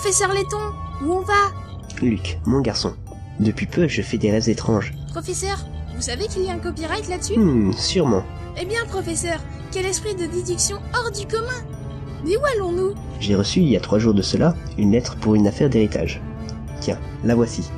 Professeur Letton, où on va Luc, mon garçon. Depuis peu, je fais des rêves étranges. Professeur, vous savez qu'il y a un copyright là-dessus? Hmm, sûrement. Eh bien, professeur, quel esprit de déduction hors du commun Mais où allons-nous? J'ai reçu il y a trois jours de cela une lettre pour une affaire d'héritage. Tiens, la voici.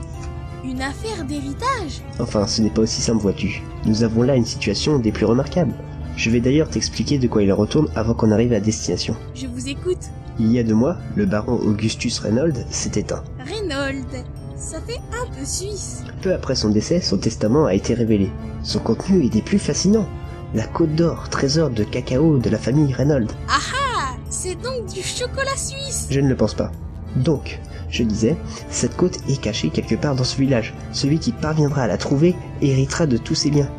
Une affaire d'héritage? Enfin, ce n'est pas aussi simple, vois-tu. Nous avons là une situation des plus remarquables. Je vais d'ailleurs t'expliquer de quoi il retourne avant qu'on arrive à destination. Je vous écoute. Il y a deux mois, le baron Augustus Reynolds s'est éteint. Reynolds, ça fait un peu suisse. Peu après son décès, son testament a été révélé. Son contenu est des plus fascinants. La côte d'or, trésor de cacao de la famille Reynolds. Ah, c'est donc du chocolat suisse Je ne le pense pas. Donc, je disais, cette côte est cachée quelque part dans ce village. Celui qui parviendra à la trouver héritera de tous ses biens.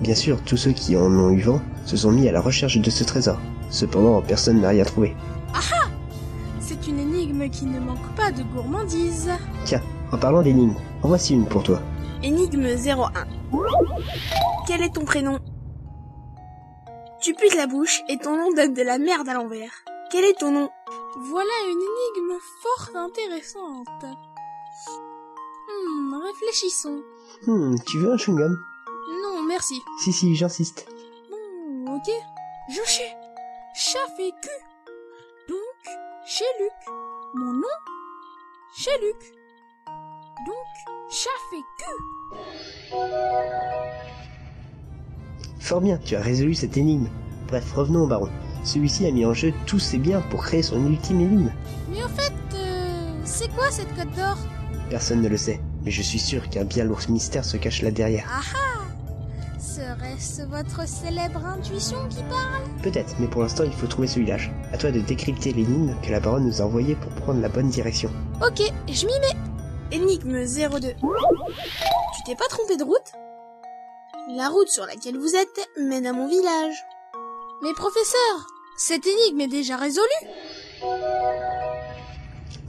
Bien sûr, tous ceux qui en ont eu vent se sont mis à la recherche de ce trésor. Cependant, personne n'a rien trouvé. C'est une énigme qui ne manque pas de gourmandise. Tiens, en parlant d'énigmes, en voici une pour toi. Énigme 01. Quel est ton prénom? Tu pues de la bouche et ton nom donne de la merde à l'envers. Quel est ton nom? Voilà une énigme fort intéressante. Hmm, réfléchissons. Hmm, tu veux un chewing-gum? Non, merci. Si, si, j'insiste. Bon, ok. Joché. Chat fait cul. Donc, chez Luc. Mon nom Chez Luc. Donc, chat fait cul. Fort bien, tu as résolu cette énigme. Bref, revenons au baron. Celui-ci a mis en jeu tous ses biens pour créer son ultime énigme. Mais au fait, euh, c'est quoi cette côte d'or? Personne ne le sait, mais je suis sûr qu'un bien lourd mystère se cache là derrière. Ah Serait-ce votre célèbre intuition qui parle Peut-être, mais pour l'instant il faut trouver ce village. À toi de décrypter l'énigme que la baronne nous a envoyée pour prendre la bonne direction. Ok, je m'y mets. Énigme 02. Tu t'es pas trompé de route? La route sur laquelle vous êtes mène à mon village. Mais professeur, cette énigme est déjà résolue.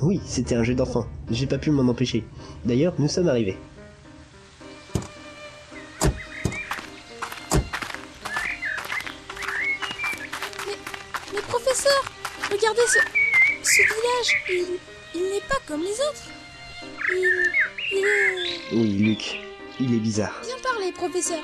Oui, c'était un jeu d'enfant. J'ai pas pu m'en empêcher. D'ailleurs, nous sommes arrivés. Regardez ce, ce village. Il, il n'est pas comme les autres. Il, il est... Oui, Luc, il est bizarre. Bien parlé, professeur.